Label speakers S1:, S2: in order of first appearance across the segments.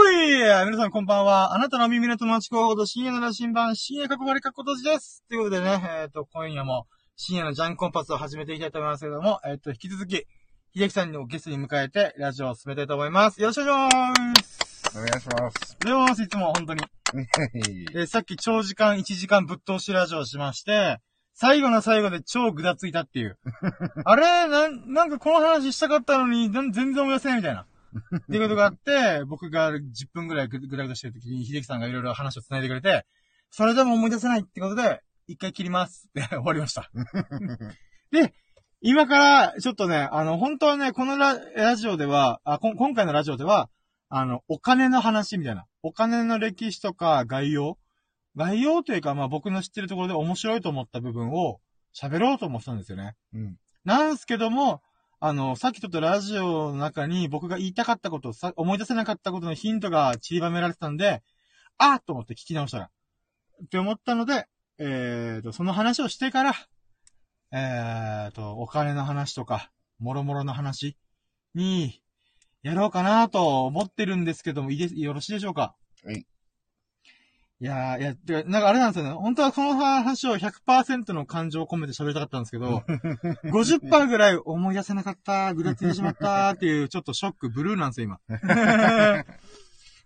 S1: ふい皆さんこんばんは。あなたの耳の友達候補と深夜の羅針盤、深夜かこわりかことじです。ということでね、えっ、と、今夜も深夜のジャンコンパスを始めていきたいと思いますけども、えっ、と、引き続き、秀樹さんをゲストに迎えて、ラジオを進めたいと思います。よろしくお願いします。
S2: お願いします。
S1: でもいつも本当に。えーさっき長時間1時間ぶっ通しラジオをしまして、最後の最後で超ぐだついたっていう。あれ？なん、なんかこの話したかったのに、全然思い出せないみたいな。っていうことがあって、僕が10分ぐらいぐぐだぐだしてる時に、秀樹さんがいろいろ話を繋いでくれて、それでも思い出せないってことで、一回切りますって 終わりました。で、今から、ちょっとね、あの、本当はね、このララジオでは、あこん今回のラジオでは、あの、お金の話みたいな。お金の歴史とか概要概要というか、まあ僕の知ってるところで面白いと思った部分を喋ろうと思ってたんですよね。
S2: うん。
S1: なんですけども、あの、さっきちょっとラジオの中に僕が言いたかったこと、さ思い出せなかったことのヒントが散りばめられてたんで、あーと思って聞き直したら。って思ったので、えーと、その話をしてから、えーと、お金の話とか、もろもろの話に、やろうかなと思ってるんですけども、いいで、よろしいでしょうか？
S2: はい。
S1: いやー、いや、てか、なんかあれなんですよね。本当はこの話を100%の感情を込めて喋りたかったんですけど、50%ぐらい思い出せなかった、ぐだついてしまったっていう、ちょっとショック、ブルーなんですよ、今。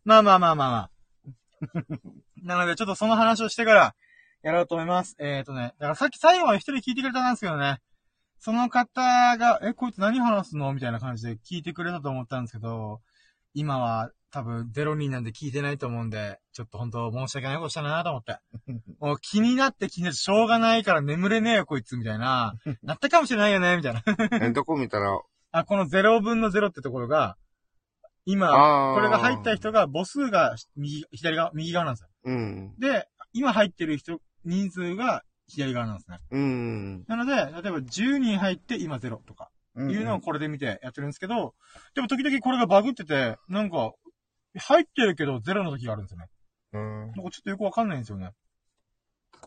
S1: まあまあまあまあまあ。なので、ちょっとその話をしてから、やろうと思います。えっ、ー、とね、だからさっき最後まで一人聞いてくれたんですけどね、その方が、え、こいつ何話すの？みたいな感じで聞いてくれたと思ったんですけど、今は多分0人なんで聞いてないと思うんで、ちょっと本当申し訳ないことしたなと思って。もう気になって気になってしょうがないから眠れねえよこいつみたいな。なったかもしれないよねみたいな。
S2: え、どこ見たら、
S1: あ、この0分の0ってところが、今、これが入った人が母数が右、左側、右側なんですよ。
S2: うん。
S1: で、今入ってる人、人数が左側なんですね。
S2: うん。
S1: なので、例えば10人入って今0とか。
S2: うん。
S1: いうのをこれで見てやってるんですけど、でも時々これがバグってて、なんか、入ってるけどゼロの時があるんですよね。
S2: うん。
S1: なんかちょっとよくわかんないんですよね。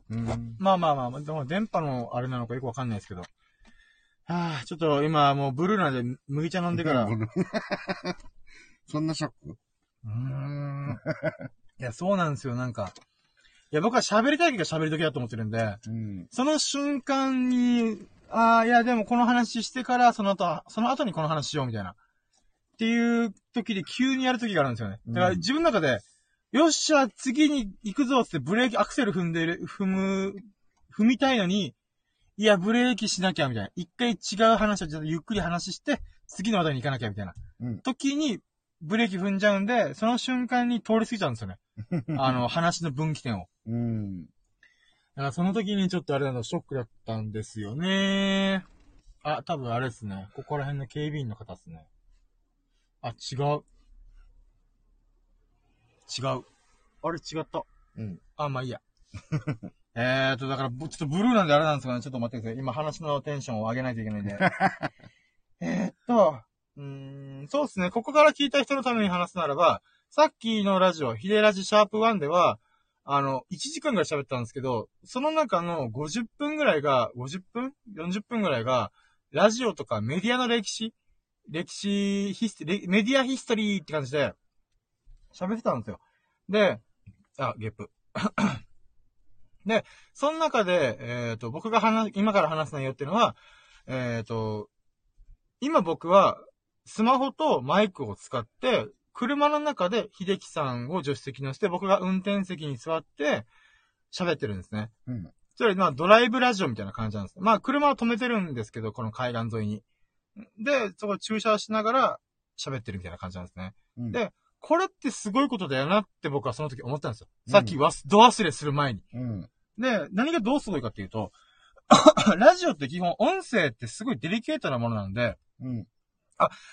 S2: うん。
S1: まあまあまあ、でも電波のあれなのかよくわかんないですけど。はあ、ちょっと今もうブルーなんで麦茶飲んでから。う
S2: そんなショック？
S1: ーん。いや、そうなんですよ、なんか。いや、僕は喋りたい時が喋り時だと思ってるんで、
S2: うん。
S1: その瞬間に、ああ、いや、でもこの話してから、その後、その後にこの話しようみたいな。っていう時で急にやる時があるんですよね。だから
S2: うん
S1: 自分の中で、よっしゃ、次に行くぞってブレーキ、アクセル踏んでる、踏む、踏みたいのに、いや、ブレーキしなきゃみたいな。一回違う話をちょっとゆっくり話して、次の話題に行かなきゃみたいな。
S2: うん
S1: 時に、ブレーキ踏んじゃうんで、その瞬間に通り過ぎちゃうんですよね。あの、話の分岐点を。
S2: うん。
S1: だからその時にちょっとあれなの、ショックだったんですよね。あ、多分あれですね。ここら辺の警備員の方ですね。あ、違う。違う。あれ違った。
S2: うん。
S1: あ、まあいいや。えーと、だから、ぼちょっとブルーなんであれなんですかね。ちょっと待ってください。今話のテンションを上げないといけないんで。えーっと、うーん、そうですね。ここから聞いた人のために話すならば、さっきのラジオ、ヒデラジシャープ1では、あの、1時間ぐらい喋ったんですけど、その中の50分ぐらいが、50分 ?40 分ぐらいが、ラジオとかメディアの歴史歴史ヒスメディアヒストリーって感じで、喋ってたんですよ。で、あ、ゲップ。で、その中で、えっ、と、僕が話、今から話す内容っていうのは、えっ、と、今僕は、スマホとマイクを使って、車の中で秀樹さんを助手席に乗せて、僕が運転席に座って、喋ってるんですね。
S2: うん。
S1: つまり、まあ、ドライブラジオみたいな感じなんです。まあ、車を止めてるんですけど、この海岸沿いに。で、そこ駐車しながら喋ってるみたいな感じなんですね。
S2: うん
S1: でこれってすごいことだよなって僕はその時思ったんですよ。
S2: うん
S1: さっきわす、ド忘れする前に。
S2: うん。
S1: で、何がどうすごいかっていうと、ラジオって基本音声ってすごいデリケートなものなんで、
S2: うん。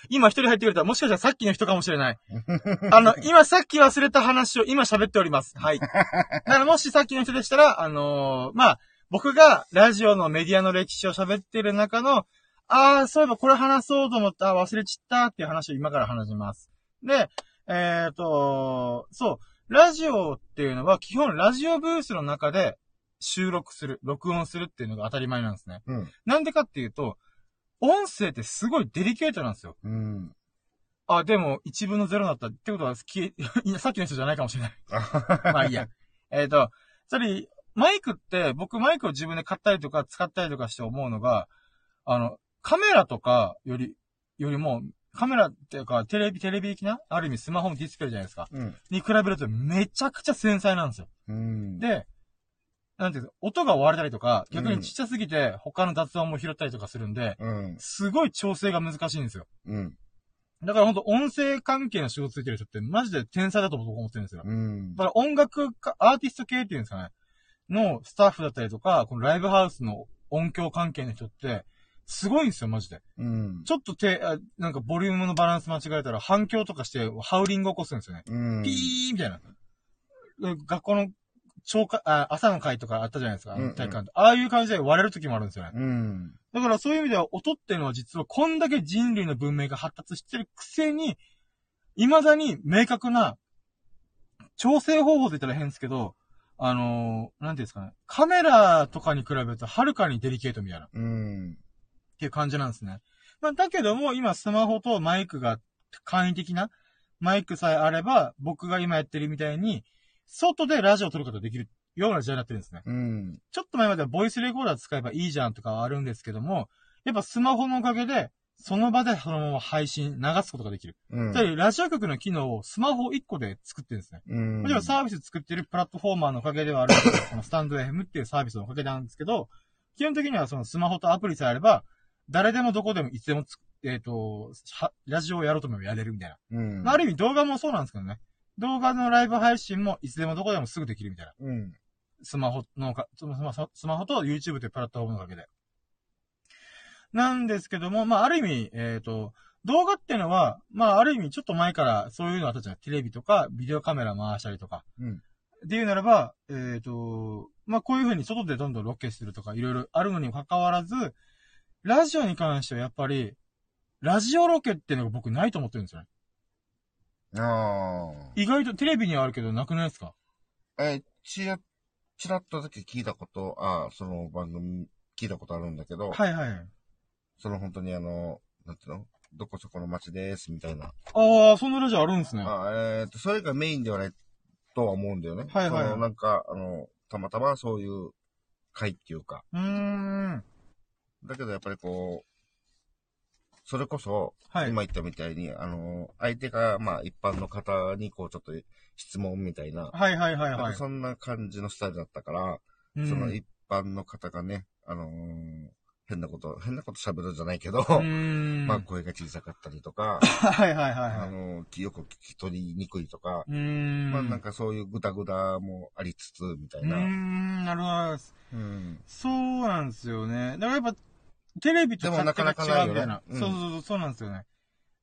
S1: 今一人入ってくれたらもしかしたらさっきの人かもしれない。あの、今さっき忘れた話を今喋っております。はい。だからもしさっきの人でしたら、あのーまあ、僕がラジオのメディアの歴史を喋ってる中の、ああ、そういえばこれ話そうと思った、忘れちったっていう話を今から話します。で、えっ、と、そう、ラジオっていうのは基本ラジオブースの中で収録する、録音するっていうのが当たり前なんですね。
S2: うん。
S1: なんでかっていうと、音声ってすごいデリケートなんですよ。
S2: うん。
S1: あ、でも、1分の0だった。ってことは、さっきの人じゃないかもしれない。まあいいや。えっと、それ、マイクって、僕マイクを自分で買ったりとか使ったりとかして思うのが、あの、カメラとかより、よりも、カメラっていうか、テレビ、テレビ的なある意味スマホのディスプレイじゃないですか。
S2: うん。
S1: に比べるとめちゃくちゃ繊細なんですよ。
S2: うん。
S1: で、なんていうか、音が割れたりとか、逆にちっちゃすぎて他の雑音も拾ったりとかするんで、
S2: うん。
S1: すごい調整が難しいんですよ。
S2: うん。
S1: だからほんと音声関係の仕事ついてる人ってマジで天才だと僕思ってるんですよ。
S2: うん。
S1: だから音楽か、アーティスト系っていうんですかね。のスタッフだったりとか、このライブハウスの音響関係の人って、すごいんですよ、マジで。
S2: うん。
S1: ちょっと手、あなんかボリュームのバランス間違えたら反響とかして、ハウリング起こすんですよね。
S2: うん。
S1: ピーみたいな。で学校の朝会あ、朝の会とかあったじゃないですか、
S2: うんうん
S1: 体育館でああいう感じで割れる時もあるんですよね。
S2: うん。
S1: だからそういう意味では音っていうのは実はこんだけ人類の文明が発達してるくせに、未だに明確な調整方法って言ったら変ですけど、あのーなんていうんですかね。カメラとかに比べるとはるかにデリケートみたいな。
S2: うん。
S1: っていう感じなんですね。まあ、だけども、今スマホとマイクが簡易的なマイクさえあれば、僕が今やってるみたいに、外でラジオを撮ることができるような時代になってるんですね。
S2: うん。
S1: ちょっと前まではボイスレコーダー使えばいいじゃんとかはあるんですけども、やっぱスマホのおかげで、その場でそのまま配信、流すことができる。
S2: うん。
S1: つまり、ラジオ局の機能をスマホ1個で作ってるんですね。
S2: うん。
S1: もちろんサービス作ってるプラットフォーマーのおかげではあるんですけど、このスタンド FM っていうサービスのおかげなんですけど、基本的にはそのスマホとアプリさえあれば、誰でもどこでもいつでもつく、えっ、と、はラジオをやろうと思えばやれるみたいな。
S2: うん。
S1: まあ、ある意味動画もそうなんですけどね。動画のライブ配信もいつでもどこでもすぐできるみたいな。
S2: うん。
S1: スマホのか、スマホスマホと YouTube というプラットフォームのおかげで。なんですけども、まあ、ある意味、えっ、と、動画っていうのは、まあ、ある意味ちょっと前からそういうのあったじゃん。テレビとか、ビデオカメラ回したりとか。
S2: うん。
S1: っていうならば、えっ、と、まあ、こういう風に外でどんどんロケするとか、いろいろあるのにもかかわらず、ラジオに関してはやっぱり、ラジオロケっていうのが僕ないと思ってるんですよね。
S2: あ
S1: 意外とテレビにはあるけどなくないですか？
S2: あ。え、ちら、ちらっとだけ聞いたこと、ああ、その番組聞いたことあるんだけど、
S1: はいはい。
S2: その本当にあの、なんていうの？どこそこの町です、みたいな。
S1: ああ、そんなラジオあるんですね。
S2: あえっ、と、それがメインではないとは思うんだよね。
S1: はいはいはい
S2: そのなんか、あの、たまたまそういう会っていうか。
S1: うーん。
S2: だけどやっぱりこう、それこそ、
S1: はい。
S2: 今言ったみたいに、あの、相手が、まあ一般の方にこうちょっと質問みたいな、
S1: はいはいはい
S2: なん
S1: はい。
S2: かそんな感じのスタイルだったから、
S1: うん
S2: その一般の方がね、あのー変なこと、変なこと喋るじゃないけど、
S1: うーん。
S2: まあ声が小さかったりとか、
S1: はいはいはい
S2: あ
S1: はい。
S2: のーよく聞き取りにくいとか、
S1: うーん。
S2: まあなんかそういうグダグダもありつつ、みたいうな。
S1: ーん、なるほど。
S2: うん。
S1: そうなんですよね。だからやっぱ、テレビとが違うみたいな。そうそうそう、そうなんですよね。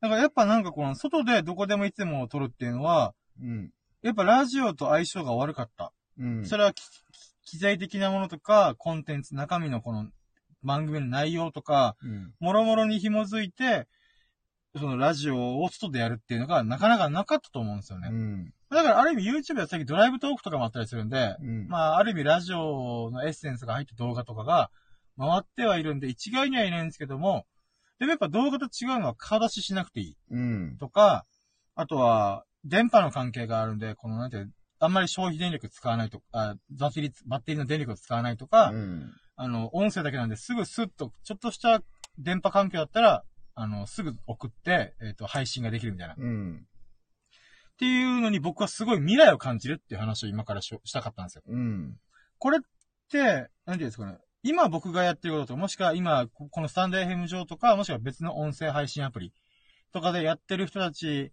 S1: だからやっぱなんかこの、外でどこでもいつでも撮るっていうのは、
S2: うん。
S1: やっぱラジオと相性が悪かった。
S2: うん。
S1: それはき機材的なものとか、コンテンツ、中身のこの番組の内容とか、
S2: うん。
S1: もろもろに紐づいて、そのラジオを外でやるっていうのがなかなかなかったと思うんですよね。
S2: うん。
S1: だからある意味 YouTube で最近ドライブトークとかもあったりするんで、
S2: うん。
S1: まあある意味ラジオのエッセンスが入った動画とかが回ってはいるんで、一概にはいないんですけども、でもやっぱ動画と違うのは顔出ししなくていい
S2: うん。
S1: とか、あとは電波の関係があるんで、このなんていう、あんまり消費電力使わないとか、バッテリー、バッテリーの電力を使わないとか、
S2: うん。
S1: あの、音声だけなんですぐスッと、ちょっとした電波環境だったら、あの、すぐ送って、えっ、と、配信ができるみたいな。っ
S2: うん。
S1: ていうのに僕はすごい未来を感じるっていう話を今からししたかったんですよ。
S2: うん。
S1: これって、なんていうんですかね。今僕がやってることと、もしくは今、ここのスタンド FM 上とか、もしくは別の音声配信アプリとかでやってる人たち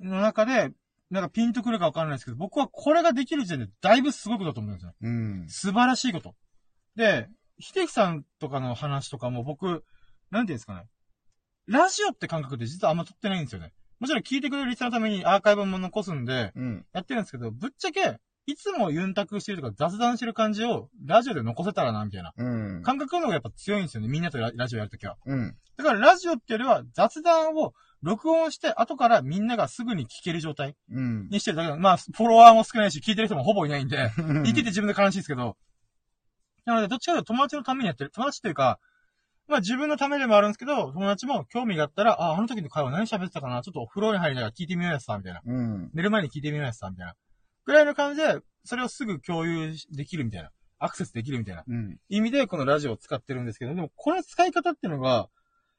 S1: の中で、なんかピンとくるかわかんないですけど、僕はこれができる時点でだいぶすごいことだと思うんですよ。
S2: うん。
S1: 素晴らしいこと。で、秀樹さんとかの話とかも僕、なんていうんですかね。ラジオって感覚で実はあんま撮ってないんですよね。もちろん聞いてくれるリスナーのためにアーカイブも残すんで、
S2: うん。
S1: やってるんですけど、ぶっちゃけ、いつもユンタクしてるとか雑談してる感じをラジオで残せたらな、みたいな。
S2: うん。
S1: 感覚の方がやっぱ強いんですよね。みんなとララジオやるときは。
S2: うん。
S1: だからラジオってよりは雑談を録音して後からみんながすぐに聞ける状態
S2: うん。
S1: にしてるだけだ。まあ、フォロワーも少ないし、聞いてる人もほぼいないんで、言ってて自分で悲しいですけど。なので、どっちかというと友達のためにやってる。友達っていうか、まあ自分のためでもあるんですけど、友達も興味があったら、あ、あの時の会話何喋ってたかなちょっとお風呂に入りながら聞いてみようやつさ、みたいな。
S2: うん。
S1: 寝る前に聞いてみようやつさ、みたいな。ぐらいの感じで、それをすぐ共有できるみたいな。アクセスできるみたいな
S2: うん。
S1: 意味でこのラジオを使ってるんですけど、でもこの使い方っていうのが、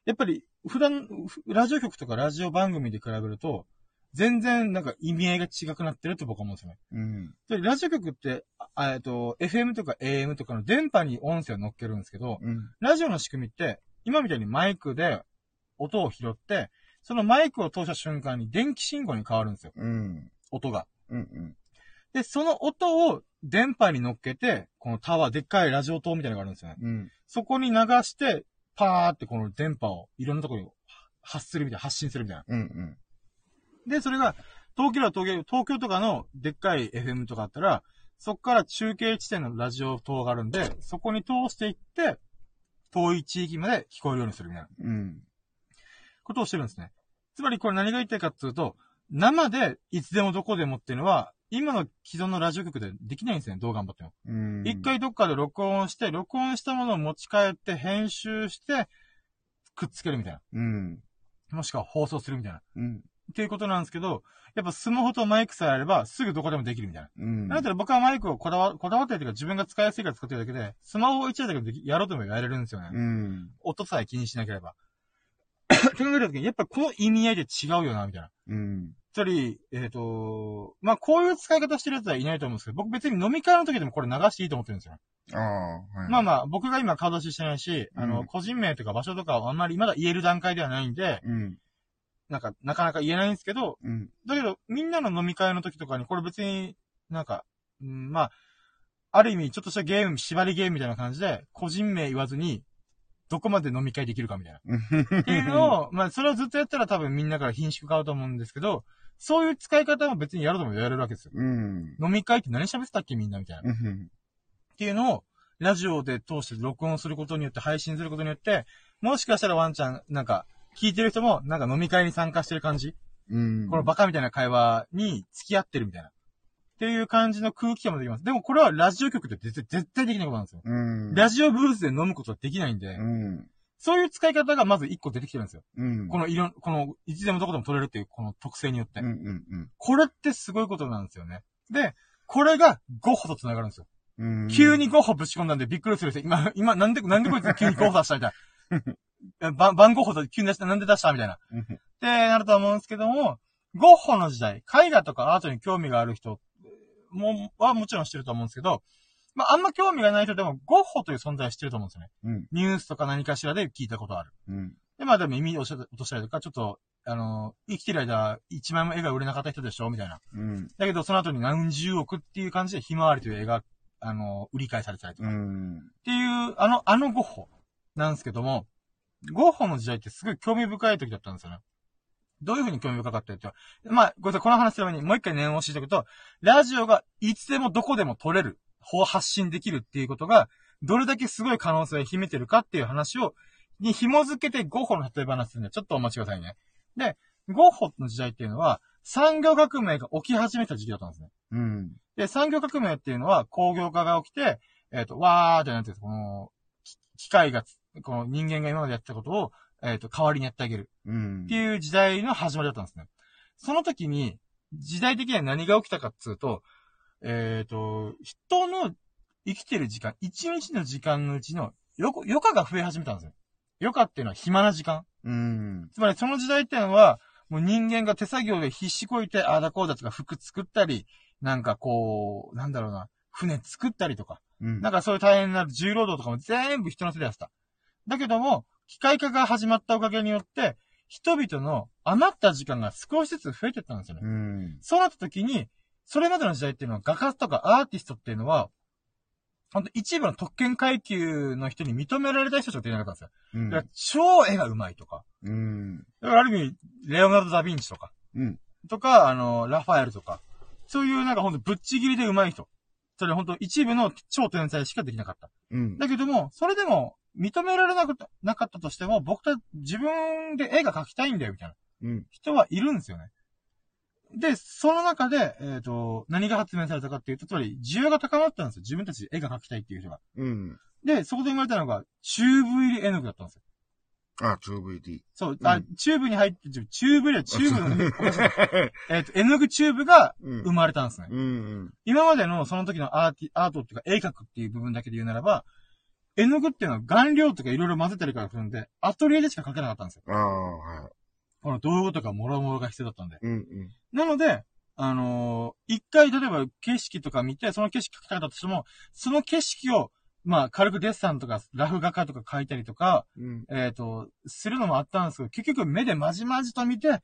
S1: やっぱり普段、ふラジオ局とかラジオ番組で比べると、全然なんか意味合いが違くなってると僕は思うんですよね。
S2: うん。
S1: でラジオ局って、あえっと、FM とか AM とかの電波に音声を乗っけるんですけど、
S2: うん。
S1: ラジオの仕組みって、今みたいにマイクで音を拾って、そのマイクを通した瞬間に電気信号に変わるんですよ。
S2: うん。
S1: 音が。
S2: うん。
S1: で、その音を電波に乗っけて、このタワー、でっかいラジオ塔みたいなのがあるんですよね。
S2: うん。
S1: そこに流して、パーってこの電波をいろんなところに発するみたいな、発信するみたいな。
S2: うん。
S1: で、それが、東京だ東京、東京とかのでっかい FM とかあったら、そこから中継地点のラジオ塔があるんで、そこに通していって、遠い地域まで聞こえるようにするみたいな
S2: うん。
S1: ことをしてるんですね。つまりこれ何が言いたいかっていうと、生でいつでもどこでもっていうのは、今の既存のラジオ局でできないんですね、どう頑張っても。
S2: うん。
S1: 一回どっかで録音して、録音したものを持ち帰って、編集して、くっつけるみたいな。
S2: うん。
S1: もしくは放送するみたいな。
S2: うん。
S1: っていうことなんですけど、やっぱスマホとマイクさえあれば、すぐどこでもできるみたいな。
S2: うん。
S1: だったら僕はマイクをこだわ、こだわってるというか自分が使いやすいから使ってるだけで、スマホを一台だけでやろうともやれるんですよね。
S2: うん。
S1: 音さえ気にしなければ。って考えたときに、やっぱこの意味合いで違うよな、みたいな。
S2: うん。
S1: つまり、えっ、と、まあ、こういう使い方してる奴はいないと思うんですけど、僕別に飲み会の時でもこれ流していいと思ってるんですよ。
S2: ああ、はい。
S1: まあまあ、僕が今顔出ししてないし、あの、
S2: うん
S1: 個人名とか場所とかはあんまりまだ言える段階ではないんで、
S2: うん。
S1: なんか、なかなか言えないんですけど、
S2: うん。
S1: だけど、みんなの飲み会の時とかに、これ別になんか、うん、まあ、ある意味、ちょっとしたゲーム、縛りゲームみたいな感じで、個人名言わずに、どこまで飲み会できるかみたいな。っていうのを、まあ、それをずっとやったら多分みんなから品種買うと思うんですけど、そういう使い方も別にやろうともやれるわけですよ。
S2: うん。
S1: 飲み会って何喋ってたっけみんなみたいな。っ
S2: うん。
S1: ていうのを、ラジオで通して録音することによって、配信することによって、もしかしたらワンちゃん、なんか、聞いてる人も、なんか飲み会に参加してる感じ？
S2: うん。
S1: このバカみたいな会話に付き合ってるみたいな。っていう感じの空気感もできます。でもこれはラジオ局で絶対絶対できないことなんですよ。
S2: うん。
S1: ラジオブースで飲むことはできないんで、
S2: うん。
S1: そういう使い方がまず一個出てきてるんですよ。
S2: うん。
S1: このいろん、この、いつでもどこでも取れるっていうこの特性によって。
S2: うん。うん。
S1: これってすごいことなんですよね。で、これがゴッホと繋がるんですよ。
S2: うん。
S1: 急にゴッホぶち込んだんでびっくりする人、今、今、なんで、なんでこいつ急にゴッホ出したみたいな。ば番ゴッホと急に出した、なんで出したみたいな。
S2: うん。
S1: ってなると思うんですけども、ゴッホの時代、絵画とかアートに興味がある人も、はもちろん知ってると思うんですけど、まあ、あんま興味がない人でも、ゴッホという存在は知ってると思うんですよね。
S2: うん。
S1: ニュースとか何かしらで聞いたことある。
S2: うん。
S1: で、まあでも耳を落としたりとか、ちょっと、あの、生きてる間、一枚も絵が売れなかった人でしょみたいな。
S2: うん。
S1: だけど、その後に何十億っていう感じで、ひまわりという絵が、あの、売り買いされてたりとか。っ
S2: うん。
S1: ていう、あの、あのゴッホなんですけども、ゴッホの時代ってすごい興味深い時だったんですよね。どういう風に興味深かったってまあ、ごめんなさい、この話する前にもう一回念を押しておくと、ラジオがいつでもどこでも撮れる、発信できるっていうことが、どれだけすごい可能性を秘めてるかっていう話を、に紐づけてゴッホの例え話するんで、ちょっとお待ちくださいね。で、ゴッホの時代っていうのは、産業革命が起き始めた時期だったんですね。
S2: うん。
S1: で、産業革命っていうのは工業化が起きて、えっ、と、わーってなんてこの、き機械がつ、この人間が今までやってたことを、えっ、と、代わりにやってあげる
S2: うん
S1: って。いう時代の始まりだったんですね。その時に、時代的には何が起きたかっつうと、えっ、と、人の生きてる時間、一日の時間のうちの余余暇が増え始めたんですよ。余暇っていうのは暇な時間。
S2: うん。
S1: つまりその時代っていうのは、もう人間が手作業で必死こいて、ああだこうだとか服作ったり、なんかこう、なんだろうな、船作ったりとか、
S2: うん。
S1: なんかそういう大変な重労働とかも全部人の手でやってた。だけども、機械化が始まったおかげによって、人々の余った時間が少しずつ増えてったんですよね。
S2: うん。
S1: そうなった時に、それまでの時代っていうのは画家とかアーティストっていうのは、ほんと一部の特権階級の人に認められた人しか出なかったんですよ。
S2: うん
S1: だから超絵が上手いとか。
S2: うん。
S1: だからある意味、レオナルド・ダ・ヴィンチとか、
S2: うん。
S1: とか、あの、ラファエルとか、そういうなんかほんとぶっちぎりで上手い人。それほんと一部の超天才しかできなかった。
S2: うん。
S1: だけども、それでも認められなかったなかったとしても、僕た自分で絵が描きたいんだよ、みたいな
S2: うん。
S1: 人はいるんですよね。で、その中で、えっ、と、何が発明されたかっていうと、つまり、需要が高まったんですよ。自分たちで絵が描きたいっていう人が。
S2: うん。
S1: で、そこで生まれたのが、チューブ入り絵の具だったんですよ。
S2: あ、2VD。
S1: そう、
S2: うん
S1: あ、チューブに入って、チュチューブ入りはチューブの、おかしいえっと、絵の具チューブが
S2: うん
S1: 生まれたんですね。
S2: うんうん。
S1: 今までのその時のアーティ、アートっていうか絵描くっていう部分だけで言うならば、絵の具っていうのは顔料とかいろいろ混ぜたりからするんで、アトリエでしか描けなかったんですよ。
S2: ああ、はい。
S1: この道具とかもろもろが必要だったんで。
S2: うんうん。
S1: なので、あのー一回例えば景色とか見て、その景色描きたかったとしても、その景色を、まあ、軽くデッサンとか、ラフ画家とか描いたりとか、
S2: うん。
S1: えっ、と、するのもあったんですけど、結局目でまじまじと見て、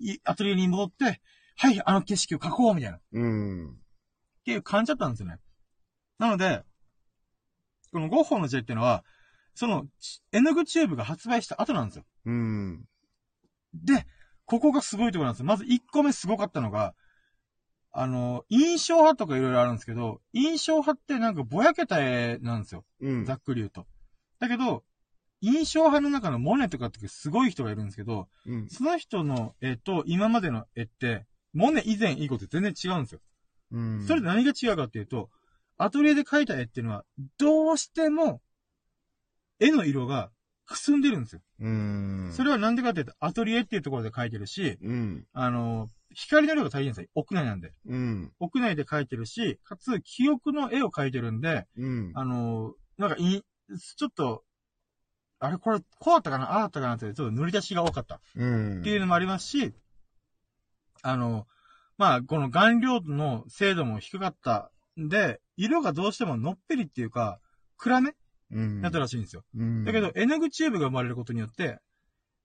S1: いアトリエに戻って、はい、あの景色を描こうみたいな。
S2: うん。
S1: っていう感じだったんですよね。なので、このゴッホの時代っていうのは、その、ち絵の具チューブが発売した後なんですよ。
S2: うん。
S1: で、ここがすごいところなんですよ。まず1個目すごかったのが、あの、印象派とかいろいろあるんですけど、印象派ってなんかぼやけた絵なんですよ。
S2: うん。
S1: ざっくり言うと。だけど、印象派の中のモネとかってすごい人がいるんですけど、
S2: うん。
S1: その人の絵と今までの絵って、モネ以前以後って全然違うんですよ。
S2: うん。
S1: それで何が違うかっていうと、アトリエで描いた絵っていうのは、どうしても、絵の色がくすんでるんですよ。
S2: うん。
S1: それはなんでかっていうと、アトリエっていうところで描いてるし、
S2: うん。
S1: あの、光の量が足りないんですよ。屋内なんで。
S2: うん。
S1: 屋内で描いてるし、かつ、記憶の絵を描いてるんで、
S2: うん。
S1: あの、なんかい、ちょっと、あれこれ、こうだったかな？ああだったかなって、ちょっと塗り出しが多かった。
S2: うん。
S1: っていうのもありますし、あの、まあ、この顔料の精度も低かったんで、色がどうしてものっぺりっていうか、暗め
S2: うん。
S1: だったらしいんですよ。
S2: うん。
S1: だけど、、絵の具チューブが生まれることによって、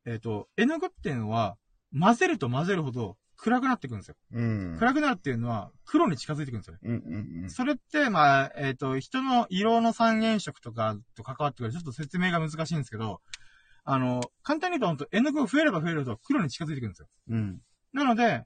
S1: えっ、と、絵の具っていうのは、混ぜると混ぜるほど暗くなっていくんですよ。
S2: うん。
S1: 暗くなるっていうのは、黒に近づいていくんですよね。
S2: うんうんうん。
S1: それって、まあ、えっ、と、人の色の三原色とかと関わってくるちょっと説明が難しいんですけど、あの、簡単に言うと、本当絵の具が増えれば増えるほど黒に近づいていくんですよ。
S2: うん。
S1: なので、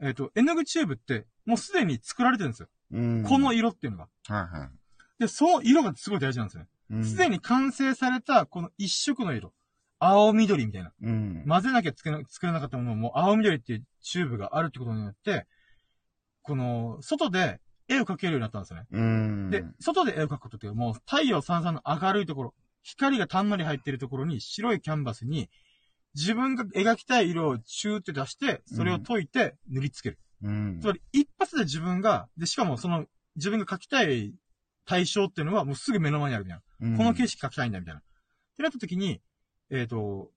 S1: えっ、と、絵の具チューブって、もうすでに作られてるんですよ。
S2: うん。
S1: この色っていうのが。
S2: はいはい。
S1: で、その色がすごい大事なんですよね。
S2: うん
S1: すでに完成された、この一色の色。青緑みたいな。
S2: うん。
S1: 混ぜなきゃ作れな作れなかったものをもう青緑っていうチューブがあるってことによって、この、外で絵を描けるようになったんですよね。
S2: うん。
S1: で、外で絵を描くことっていうもう太陽さんさんの明るいところ、光がたんまり入ってるところに白いキャンバスに自分が描きたい色をチューって出して、それを解いて塗りつける。
S2: うん。
S1: つまり一発で自分が、で、しかもその自分が描きたい対象っていうのはもうすぐ目の前にあるみたいな。
S2: うん
S1: この景色描きたいんだみたいな。ってなった時に、えっ、と、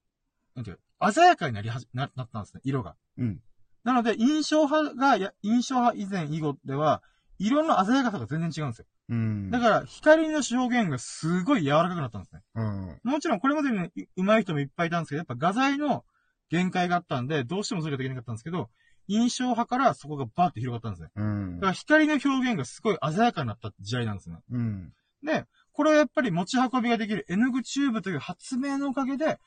S1: なんていうか鮮やかになりはじ、な、なったんですね、色が。
S2: うん。
S1: なので、印象派が、や印象派以前以後では、色の鮮やかさが全然違うんですよ。
S2: うん。
S1: だから、光の表現がすごい柔らかくなったんですね。
S2: うん。
S1: もちろん、これまでにね上手い人もいっぱいいたんですけど、やっぱ画材の限界があったんで、どうしてもそれができなかったんですけど、印象派からそこがバーって広がったんですね。
S2: うん
S1: だから、光の表現がすごい鮮やかになった時代なんですね。
S2: うん。
S1: で、これはやっぱり持ち運びができる絵の具チューブという発明のおかげで、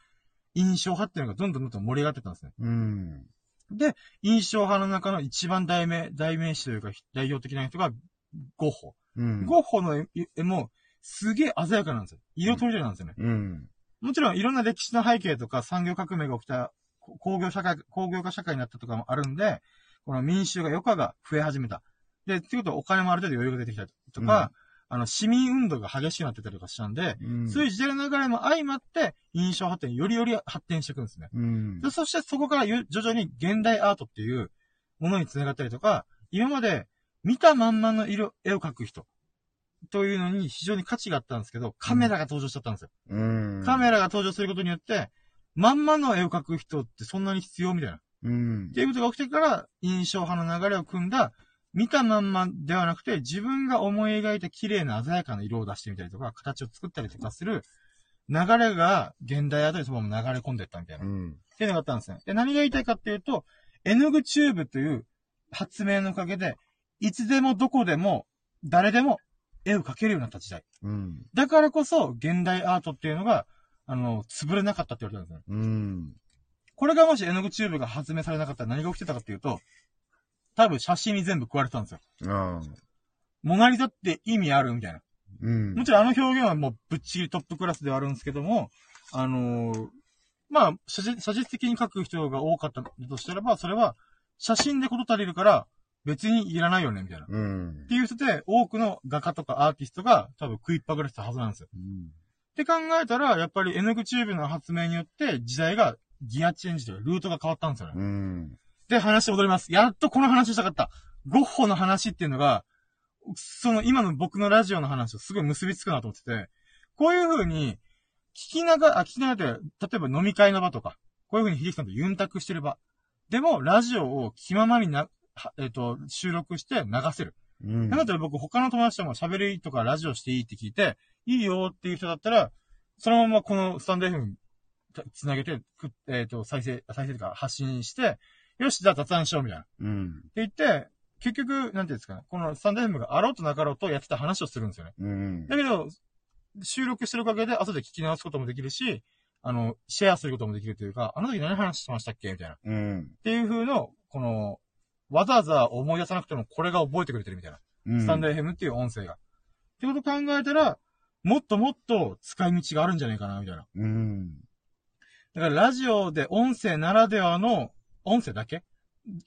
S1: 印象派っていうのがどんどんどんどん盛り上がってったんですね。
S2: うん。
S1: で、印象派の中の一番代名、代名詞というか代表的な人がゴッホ。
S2: うん。
S1: ゴッホの絵絵もすげえ鮮やかなんですよ。色とりどりなんですよね。
S2: うん。
S1: もちろんいろんな歴史の背景とか産業革命が起きたこ工業社会、工業化社会になったとかもあるんで、この民衆が余暇が増え始めた。で、っていうことはお金もある程度余裕が出てきたりとか、あの、市民運動が激しくなってたりとかしたんで、
S2: うん。
S1: そういう時代の流れも相まって、印象発展よりより発展していくんですね。
S2: うん
S1: で。そしてそこからゆ徐々に現代アートっていうものに繋がったりとか、今まで見たまんまの色、絵を描く人というのに非常に価値があったんですけど、カメラが登場しちゃったんですよ。
S2: うん。
S1: カメラが登場することによって、まんまの絵を描く人ってそんなに必要みたいな。っ
S2: うん。
S1: ていうことが起きてから、印象派の流れを組んだ、見たまんまではなくて、自分が思い描いた綺麗な鮮やかな色を出してみたりとか、形を作ったりとかする流れが現代アートにそのまま流れ込んでいったみたいな。っ
S2: うん。
S1: ていうのがあったんですね。で、何が言いたいかっていうと、絵の具チューブという発明のおかげで、いつでもどこでも、誰でも絵を描けるようになった時代。
S2: うん。
S1: だからこそ、現代アートっていうのが、あの、潰れなかったって言われたんですね。
S2: うん。
S1: これがもし絵の具チューブが発明されなかったら何が起きてたかっていうと、多分写真に全部食われてたんですよ。
S2: ああ。
S1: モナリザって意味あるみたいな。
S2: うん。
S1: もちろんあの表現はもうぶっちぎりトップクラスではあるんですけども、あのーまあ、写実写実的に描く人が多かったとしたらば、それは写真でこと足りるから、別にいらないよね、みたいな。っ
S2: うん。
S1: ていう人で、多くの画家とかアーティストが多分食いっぱぐれてたはずなんですよ。
S2: うん。
S1: って考えたら、やっぱり N グチューブの発明によって、時代がギアチェンジというか、ルートが変わったんですよね。
S2: うん。
S1: で、話戻ります。やっとこの話したかった。ゴッホの話っていうのが、その今の僕のラジオの話とすごい結びつくなと思ってて、こういう風に、聞きながら、あ、聞きながら例えば飲み会の場とか、こういう風に秀樹さんとユンタクしてる場。でも、ラジオを気ままにな、はえっ、と、収録して流せる。
S2: うん。
S1: なので僕他の友達とも喋りとかラジオしていいって聞いて、いいよっていう人だったら、そのままこのスタンド F につなげて、くえっ、と、再生、再生とか発信して、よし、じゃあ雑談しようみたいな。って
S2: うん。
S1: 言って、結局、なんていうんですかね、このスタンド FM があろうとなかろうとやってた話をするんですよね。
S2: うん。
S1: だけど、収録してるおかげで後で聞き直すこともできるし、あの、シェアすることもできるというか、あの時何話してましたっけみたいな。っ
S2: うん。
S1: ていう風の、この、わざわざ思い出さなくてもこれが覚えてくれてるみたいな。
S2: うん。
S1: スタンド FM っていう音声が。ってこと考えたら、もっともっと使い道があるんじゃないかな、みたいな。
S2: うん。
S1: だからラジオで音声ならではの、音声だけ？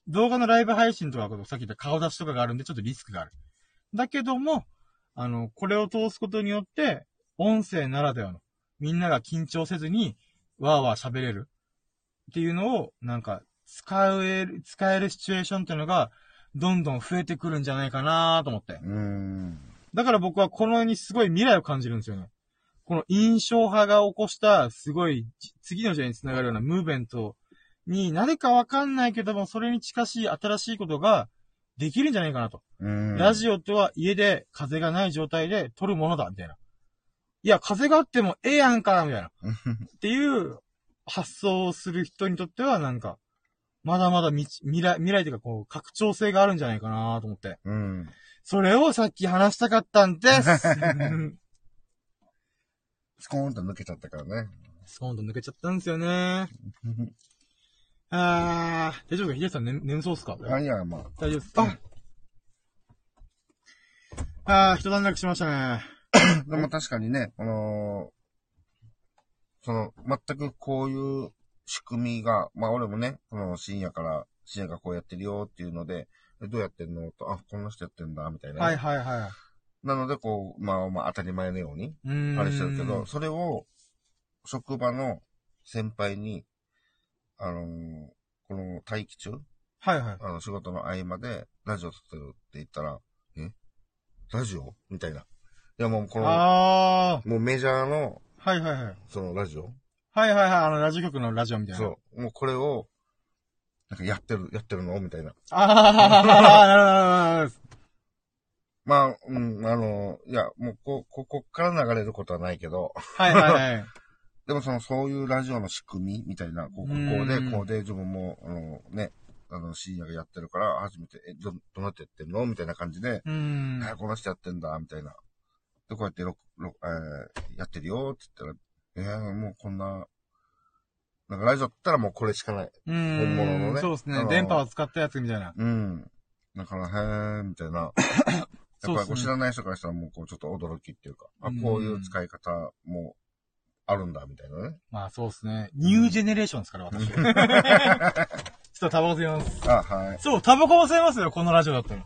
S1: 動画のライブ配信とか、さっき言った顔出しとかがあるんで、ちょっとリスクがある。だけども、あの、これを通すことによって、音声ならではの、みんなが緊張せずに、わーわー喋れる。っていうのを、なんか、使える、使えるシチュエーションっていうのが、どんどん増えてくるんじゃないかなと思って。
S2: うん。
S1: だから僕はこの絵にすごい未来を感じるんですよね。この印象派が起こしたすごいじ次の時代につながるようなムーブメントになるかわかんないけども、それに近しい新しいことができるんじゃないかなと。
S2: うん。
S1: ラジオとは家で風がない状態で撮るものだ、みたいな。いや、風があってもええやんか、みたいな。っていう発想をする人にとってはなんか、まだまだ未未来、未来というかこう、拡張性があるんじゃないかなと思って。
S2: うん。
S1: それをさっき話したかったんです。う ん
S2: スコーンと抜けちゃったからね。
S1: スコーンと抜けちゃったんですよね。あー、大丈夫か？ヒデさん、ね、眠そうっすか？
S2: あ、いや、まあ。
S1: 大丈夫っすかあー、一段落しましたね。
S2: でも確かにね、あのーその、全くこういう仕組みが、まあ俺もね、この深夜から、深夜がこうやってるよっていうので、えどうやってんの？と、あ、こんな人やってんだ、みたいな。
S1: はいはいはい。
S2: なので、こう、まあまあ当たり前のように。あれしてるけど、それを、職場の先輩に、あのーこの待機中、
S1: はいはい。
S2: あの、仕事の合間で、ラジオ撮ってるって言ったら、え？ラジオ？みたいな。いや、もうこの、もうメジャーの、
S1: はいはいはい。
S2: そのラジオ？
S1: はいはいはい、あの、ラジオ局のラジオみたいな。
S2: そう。もうこれを、なんかやってる、やってるの？みたいな。
S1: あー、なるほどなるほど。
S2: まあ、うん、あの、いや、もうこ、ここっから流れることはないけど、
S1: はいはいはい。
S2: でもその、そういうラジオの仕組みみたいな、こうこう
S1: うん
S2: で、こうで、自分も、あの、ね、あの、深夜がやってるから、初めて、え、ど、どうなってやってんのみたいな感じで、
S1: うーん。
S2: あこの人やってんだ、みたいな。で、こうやってろ、ろ、えーやってるよ、って言ったら、えー、もうこんな、なんかラジオって言ったらもうこれしかない。
S1: うーん。
S2: 本物のね
S1: そうですね電波を使ったやつみたいな。
S2: うん。だから、へー、みたいな。やっぱり知らない人からしたらもうこうちょっと驚きっていうか、あ
S1: うん、
S2: こういう使い方もあるんだ、みたいなね。
S1: まあそうですね。ニュージェネレーションですから、私。ちょっとタバコ吸います。
S2: あ、はい。
S1: そう、タバコも吸えますよ、このラジオだったら。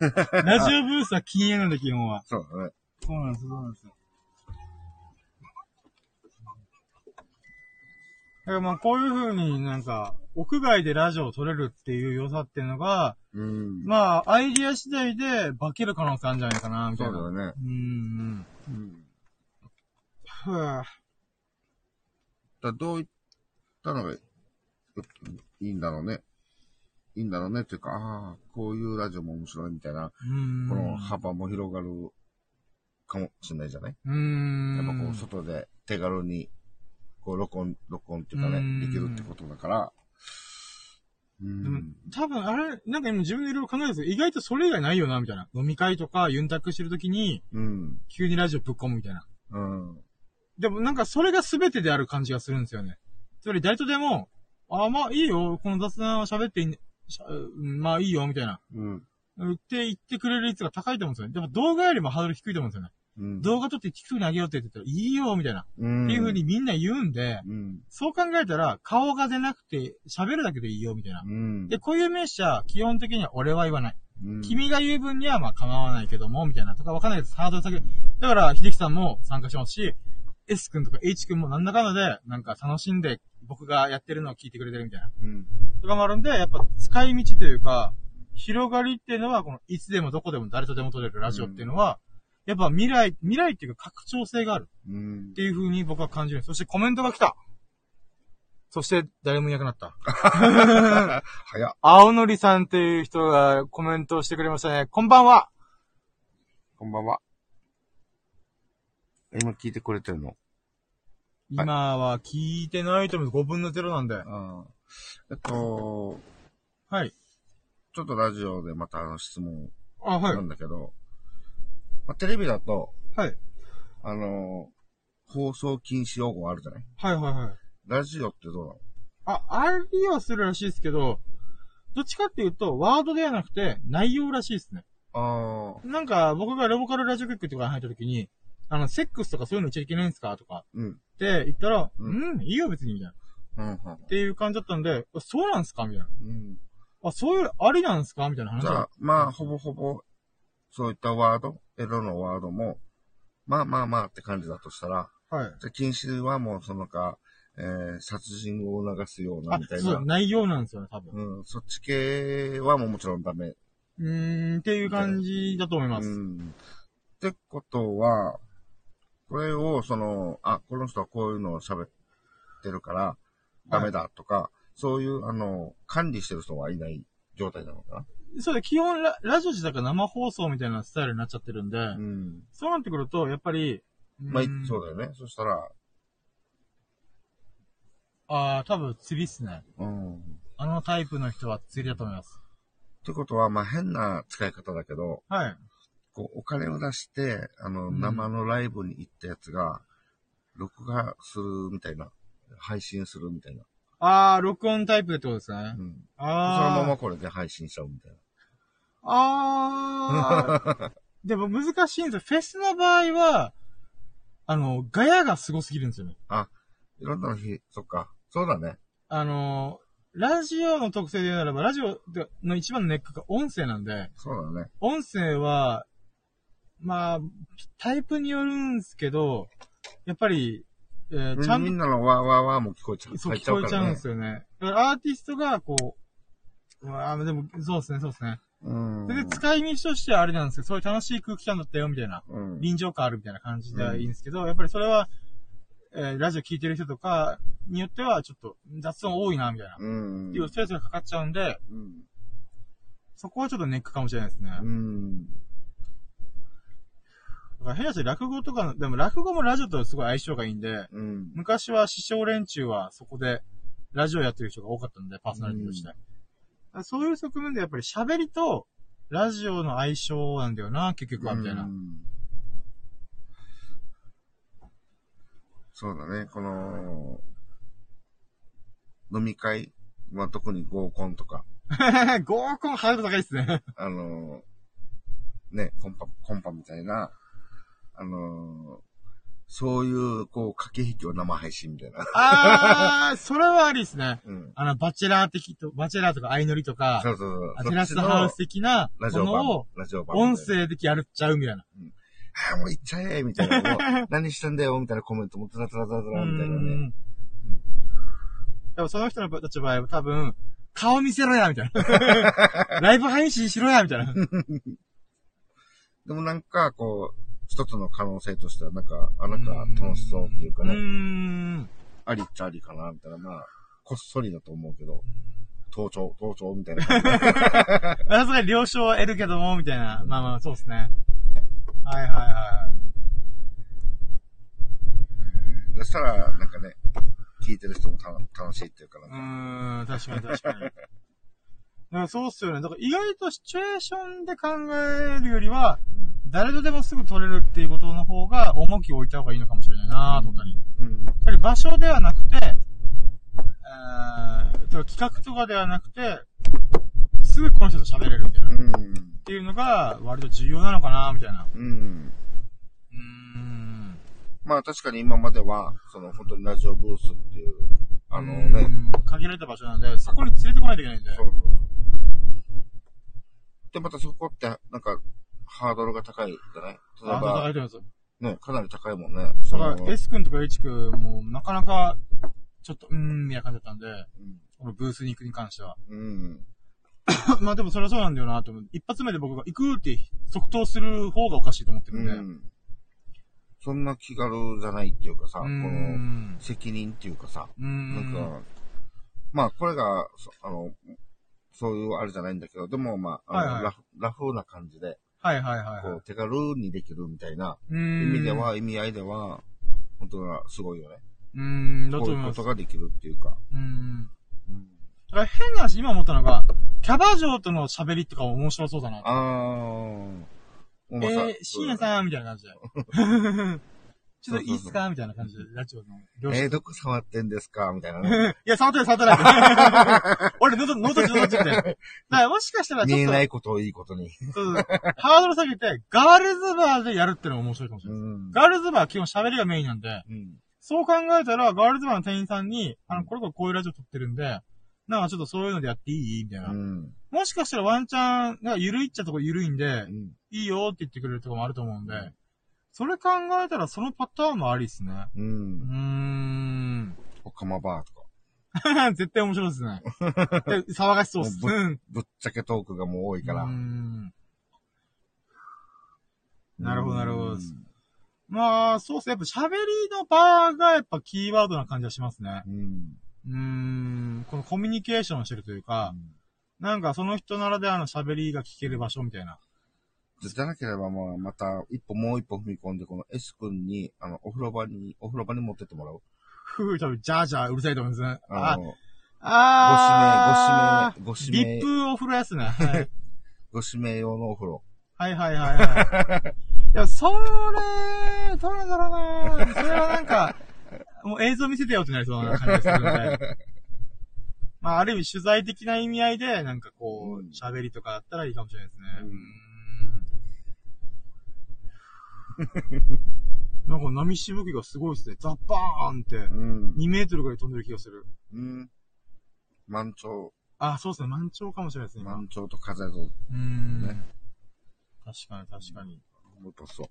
S1: ラジオブースは禁煙なんで、基本は。
S2: そうだね。
S1: そうなんです、そうなんですよ。だからまあ、こういう風になんか、屋外でラジオを撮れるっていう良さっていうのが、
S2: うん。
S1: まあ、アイディア次第で化ける可能性あるんじゃないかな、みたいうな。
S2: そだよね。
S1: うーん。
S2: うん。
S1: ふぅ。
S2: だどういったのがいいんだろうね。いいんだろうねっていうか、ああ、こういうラジオも面白いみたいな。この幅も広がるかもしれないじゃない？やっぱこう、外で手軽に、こう、録音、録音っていうかね、
S1: うん
S2: できるってことだから、う
S1: でも
S2: ん。
S1: 多分、あれ、なんか今自分でいろいろ考えたんですけど、意外とそれ以外ないよな、みたいな。飲み会とか、ユンタクしてるときに、
S2: うん。
S1: 急にラジオぶっ込むみたいな。
S2: うん。
S1: でもなんかそれが全てである感じがするんですよね。つまり誰とでも、あ、まあいいよ、この雑談は喋っていいまあいいよ、みたいな。
S2: うん。
S1: 言って言ってくれる率が高いと思うんですよね。でも動画よりもハードル低いと思うんですよね。
S2: うん。
S1: 動画撮って TikTok にあげようって言ってたら、いいよ、みたいな。
S2: うん。
S1: っていう風にみんな言うんで、
S2: うん。
S1: そう考えたら、顔が出なくて喋るだけでいいよ、みたいな。
S2: うん。
S1: で、こういう名詞は、基本的には俺は言わない。
S2: うん、
S1: 君が言う分にはまあ構わないけども、みたいな。とかわかんないです。ハードル下げる。だから、秀樹さんも参加しますし、S 君とか H 君もなんだかんだで、なんか楽しんで僕がやってるのを聞いてくれてるみたいな。
S2: うん。
S1: とかもあるんで、やっぱ使い道というか、広がりっていうのは、この、いつでもどこでも誰とでも撮れるラジオっていうのは、やっぱ未来、未来っていうか拡張性がある
S2: うん
S1: っていう風に僕は感じる。そしてコメントが来たそして、誰もいなくなった。
S2: 早っ。
S1: 青のりさんっていう人がコメントをしてくれましたね。こんばんは
S2: こんばんは。今聞いてくれてるの？
S1: 今は聞いてないと思う。5分の0なんで。
S2: うん。えっと、
S1: はい。
S2: ちょっとラジオでまたあの質問
S1: あ、はい
S2: な。んだけど、まあ、テレビだと、
S1: はい。
S2: あの放送禁止用語あるじゃない？
S1: はいはいはい。
S2: ラジオってどうなの？
S1: あ、ありはするらしいですけど、どっちかっていうと、ワードではなくて、内容らしいですね。
S2: ああ、
S1: なんか、僕がロボカルラジオ局とかに入った時に、あの、セックスとかそういうの言っちゃいけないんですか？とか、
S2: うん。
S1: って言ったら、
S2: う
S1: うんん、いいよ別に、みたいな。っ
S2: うん、うん
S1: ていう感じだったんで、あそうなんすか？みたいな。
S2: うん。
S1: あ、そういう、ありなんすか？みたいな話だ
S2: じゃあ、まあ、ほぼほぼ、そういったワード、エロのワードも、まあまあまあって感じだとしたら、
S1: はい。
S2: じゃあ禁止はもうそのか、えー、殺人を促すような
S1: あ
S2: みたい、
S1: そう、
S2: な。
S1: 内容なんですよね、多分。
S2: うん、そっち系はもうもちろんダメ。
S1: うーん、っていう感じだと思います。
S2: うん。ってことは、これを、その、あ、この人はこういうのを喋ってるから、ダメだとか、そういう、あの、管理してる人はいない状態なのか
S1: そうで、基本ラ、ラジオ自体が生放送みたいなスタイルになっちゃってるんで、
S2: なうん。
S1: そうなってくると、やっぱり、
S2: まあ、
S1: うん
S2: そうだよね。そしたら、
S1: ああ、多分釣りっすね。
S2: うん。っ
S1: あのタイプの人は釣りだと思います。
S2: てことは、まあ、変な使い方だけど、
S1: はい。
S2: こう、お金を出して、あの、
S1: うん
S2: 生のライブに行ったやつが、録画するみたいな、配信するみたいな。
S1: ああ、録音タイプってことですね
S2: う。ん。そ
S1: ああ。
S2: のままこれで配信しちゃうみたいな。
S1: ああ。でも難しいんですよ。フェスの場合は、あの、ガヤがすごすぎるんですよね。
S2: いろんな日、そっか。そうだね。
S1: あの、ラジオの特性で言うならば、ラジオの一番のネックが音声なんで、
S2: そうだね。
S1: 音声は、まあ、タイプによるんですけど、やっぱり、えーちゃんと
S2: みんなのわーわーわーも聞こえちゃう。
S1: そう聞こえちゃうん
S2: ね
S1: ですよね。だからアーティストが、こう、うわーでも、そうですね、そうですね。
S2: うん。
S1: で、使い道としてはあれなんですけど、そういう楽しい空気感だったよ、みたいな。
S2: うん。
S1: 臨場感あるみたいな感じではいいんですけど、やっぱりそれは、えーラジオ聞いてる人とかによっては、ちょっと雑音多いな、みたいな。っ
S2: うん。
S1: ていうストレスがかかっちゃうんで、
S2: うん。
S1: そこはちょっとネックかもしれないですね。
S2: うん。
S1: だから変な話、落語とかの、でも落語もラジオとすごい相性がいいんで、
S2: うん。
S1: 昔は師匠連中はそこでラジオやってる人が多かったんで、パーソナリティとして。だからそういう側面でやっぱり喋りとラジオの相性なんだよな、結局は、みたいな。
S2: うんそうだね。この、飲み会、まあ、特に合コンとか、
S1: 合コンハードル高いっすね。
S2: あのね、コンパ、コンパみたいな、あのそういう、こう、駆け引きを生配信みたいな。
S1: あー、それはありですね。
S2: うん。
S1: あの、バチェラー的と、バチェラーとか相乗りとか、
S2: そうそうそう。
S1: テラスハウス的な
S2: ラジオ版
S1: ものを、
S2: ラジオ版。
S1: 音声でやるっちゃうみたいな。
S2: ああ、もう行っちゃえみたいな。もう 何してんだよみたいなコメントもつらつらつらつらみたいなね。
S1: うんでもその人のたちの場合は多分、顔見せろやみたいな。ライブ配信しろやみたいな。
S2: でもなんか、こう、一つの可能性としては、なんか、あなんか楽しそうっていうかね、
S1: ん。
S2: ありっちゃありかな、みたいな。まあ、こっそりだと思うけど、盗聴、盗聴みたいな
S1: さすがに了承は得るけども、みたいな。まあまあ、そうですね。はいはいは
S2: そしたら、なんかね、聞いてる人もた楽しいっていうか
S1: い。う
S2: なんか、
S1: ーん、確かに確かに。だからそうっすよね。だから意外とシチュエーションで考えるよりは、誰とでもすぐ撮れるっていうことの方が重きを置いた方がいいのかもしれないなと思ったり。
S2: うん。
S1: やっぱり場所ではなくて、えー、と企画とかではなくて、すぐこの人と喋れるみたいな。っ
S2: うん。
S1: ていうのが割と重要なのかなみたいな。
S2: うん。
S1: ううーん。
S2: まあ確かに今までは、その本当にラジオブースっていう、あのね、
S1: うーん限られた場所なんで、そこに連れてこないといけないんで。
S2: そうそうそう。で、またそこって、なんか、ハードルが高いじゃない？例え
S1: あ、高
S2: ば
S1: い、と思います。
S2: ね、かなり高いもんね。
S1: だから、S 君とか H 君も、なかなか、ちょっと、うーん、みたいな感じだったんで、このブースに行くに関しては。
S2: うん。うん。
S1: まあでもそれはそうなんだよなと思う。一発目で僕が行くって即答する方がおかしいと思ってるんで。う
S2: うん。そんな気軽じゃないっていうかさ、
S1: ー
S2: この、
S1: ん。
S2: 責任っていうかさ、
S1: うー
S2: なん
S1: ん。
S2: か、まあ、これが、そあの、そういうあれじゃないんだけど、でもまあ、あの
S1: はいはい
S2: ラフラフな感じで、
S1: はいはいはいはい。
S2: こう、手軽にできるみたいな
S1: うーん
S2: 意味で。は、意味合いでは、本当はすごいよね。
S1: うーん、だ
S2: ことうい
S1: います。
S2: ことができるっていうか。
S1: うーん。
S2: うん。
S1: だから変な話、今思ったのが、キャバ嬢との喋りとかも面白そうだな。
S2: あー。
S1: えー、深夜さんみたいな感じで。ちょっといいっすか？みたいな感じで、ラジオの両親
S2: えー、どこ触ってんですか？みたいなね。
S1: いや、触ってない、触ってない。俺、喉、喉ちょっとなっちゃって。だからもしかしたらちょっと、
S2: 見えないことをいいことに。
S1: そうハードル下げて、ガールズバーでやるってのが面白いかもしれない。
S2: うん。
S1: ガールズバーは基本喋りがメインなんで、
S2: うん。
S1: そう考えたら、ガールズバーの店員さんに、あの、これこれこういうラジオ撮ってるんで、なんかちょっとそういうのでやっていい？みたいな。
S2: うん。
S1: もしかしたらワンチャン、が緩いっちゃとこ緩いんで
S2: う、ん。
S1: いいよって言ってくれるとこもあると思うんで、それ考えたらそのパターンもありっすね。
S2: う。
S1: うんーん。
S2: おかまバーとか。
S1: 絶対面白いですね。で騒がしそうっす。
S2: もう
S1: うん。
S2: ぶっちゃけトークがもう多いから。
S1: うーんなるほど、なるほど
S2: うん。
S1: まあ、そうっすね。やっぱ喋りの場がやっぱキーワードな感じはしますね。
S2: うん。
S1: うーん。このコミュニケーションをしてるというか、なんかその人ならではの喋りが聞ける場所みたいな。
S2: じゃなければ、まあ、また、一歩、もう一歩踏み込んで、この S 君に、あの、お風呂場に、お風呂場に持ってってもらう。
S1: ふう、多分、ジャージャーうるさいと思うんですね。あ
S2: あ、の、
S1: あー、
S2: ご指名、ご指名、ご指名、
S1: ビップお風呂やすね。はい
S2: ご指名用のお風呂。
S1: はいはいはいはい。いや、それ、どうなんだろうなそれはなんか、もう映像見せてよってなりそうな感じがするので。まあ、ある意味取材的な意味合いで、なんかこ
S2: うん
S1: う、喋りとかだったらいいかもしれないですね。
S2: うん
S1: うん なんか波しぶきがすごいですね。ザッバーンって、
S2: うん。
S1: 2メートルぐらい飛んでる気がする。
S2: うん。満潮、
S1: あ、そうですね。満潮かもしれないですね。今
S2: 満潮と風と、
S1: うーん。
S2: ね
S1: 確かに確かに。
S2: もっとそう。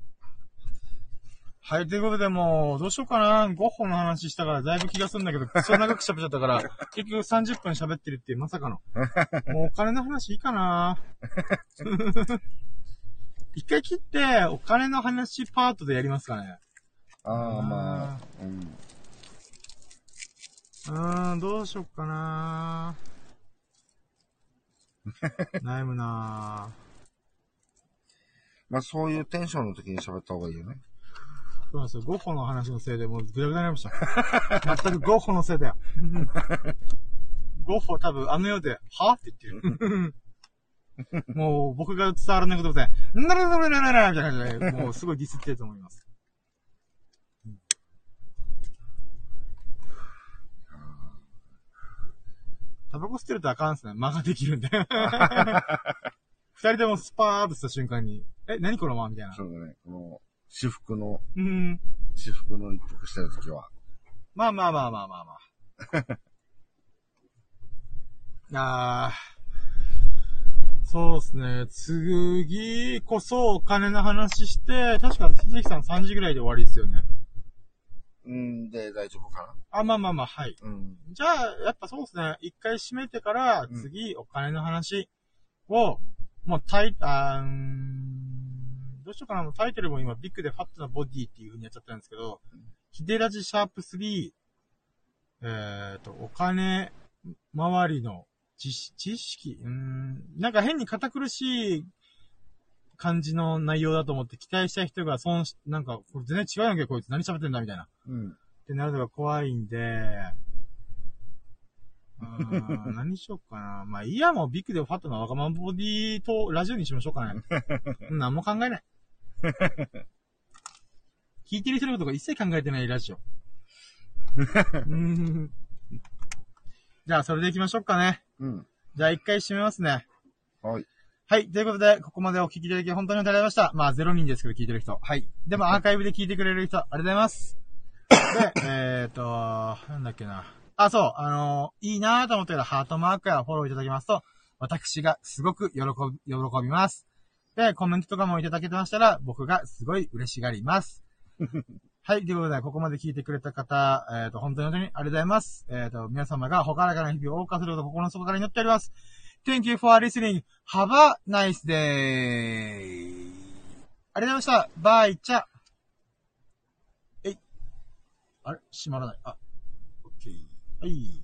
S1: はい、ということでもう、どうしようかな。ゴッホの話したからだいぶ気がするんだけど、それ長く喋っちゃったから、結局30分喋ってるっていうまさかの。もうお金の話いいかな。一回切って、お金の話パートでやりますかね。
S2: ああ、まあ、うん。
S1: ん、どうしよっかな。悩むな
S2: まあ、そういうテンションの時に喋った方がいいよね。
S1: そうなんですよ。ゴッホの話のせいでもうぐだぐだになりました。全くゴッホのせいだよ。ゴッホ多分あの世で、は？って言ってる。もう僕が伝わらないことで、ならならならならみたいな感じで、もうすごいディスってると思います。タバコ吸ってるとあかんっすね。間ができるんで。二人ともスパーっとした瞬間に、え、何この間？みたいな。
S2: そうだね。この、私服の、
S1: うん。
S2: 私服の一服してる時は。
S1: まあまあまあまあまあまあ。あーそうですね。次こそお金の話して、確か鈴木さん3時ぐらいで終わりですよね。
S2: うん、で、大丈夫か
S1: あ、まあまあまあ、はい。
S2: なうん。
S1: じゃあ、やっぱそうですね。一回閉めてから、
S2: うん
S1: 次、お金の話を、もうタイ、あーうーんどうしようかな。タイトルも今、ビッグでファットなボディっていう風にやっちゃったんですけど、ヒデラジシャープ3、えっ、と、お金周りの知識、うーん、なんか変に堅苦しい感じの内容だと思って期待した人が損し、なんか、これ全然違うやんけ、こいつ何喋ってんだみたいな。
S2: うん。
S1: ってなるのが怖いんで、うーん 何しよっかな。まあいいや、もうビッグでファットな若者ボディとラジオにしましょうかね。何も考えない。聞いてる人のことが一切考えてないラジオ。うーんじゃあ、それで行きましょうかね。
S2: うん。
S1: じゃあ、一回締めますね。
S2: はい。
S1: はい。ということで、ここまでお聞きいただき本当にありがとうございました。まあ、0人ですけど聞いてる人。はい。でもアーカイブで聞いてくれる人、ありがとうございます。で、えーと、なんだっけな。あ、そう、あのいいなと思ったらハートマークやフォローいただけますと、私がすごく喜び、喜びます。で、コメントとかもいただけてましたら、僕がすごい嬉しがります。はい。ということで、ここまで聞いてくれた方、えっ、と、本当に本当にありがとうございます。えっ、と、皆様がほからかな日々を謳歌すること心の底から祈っております。Thank you for listening. Have a nice day. ありがとうございました。バイチャ。えい。あれ？閉まらない。あ、OK。はい。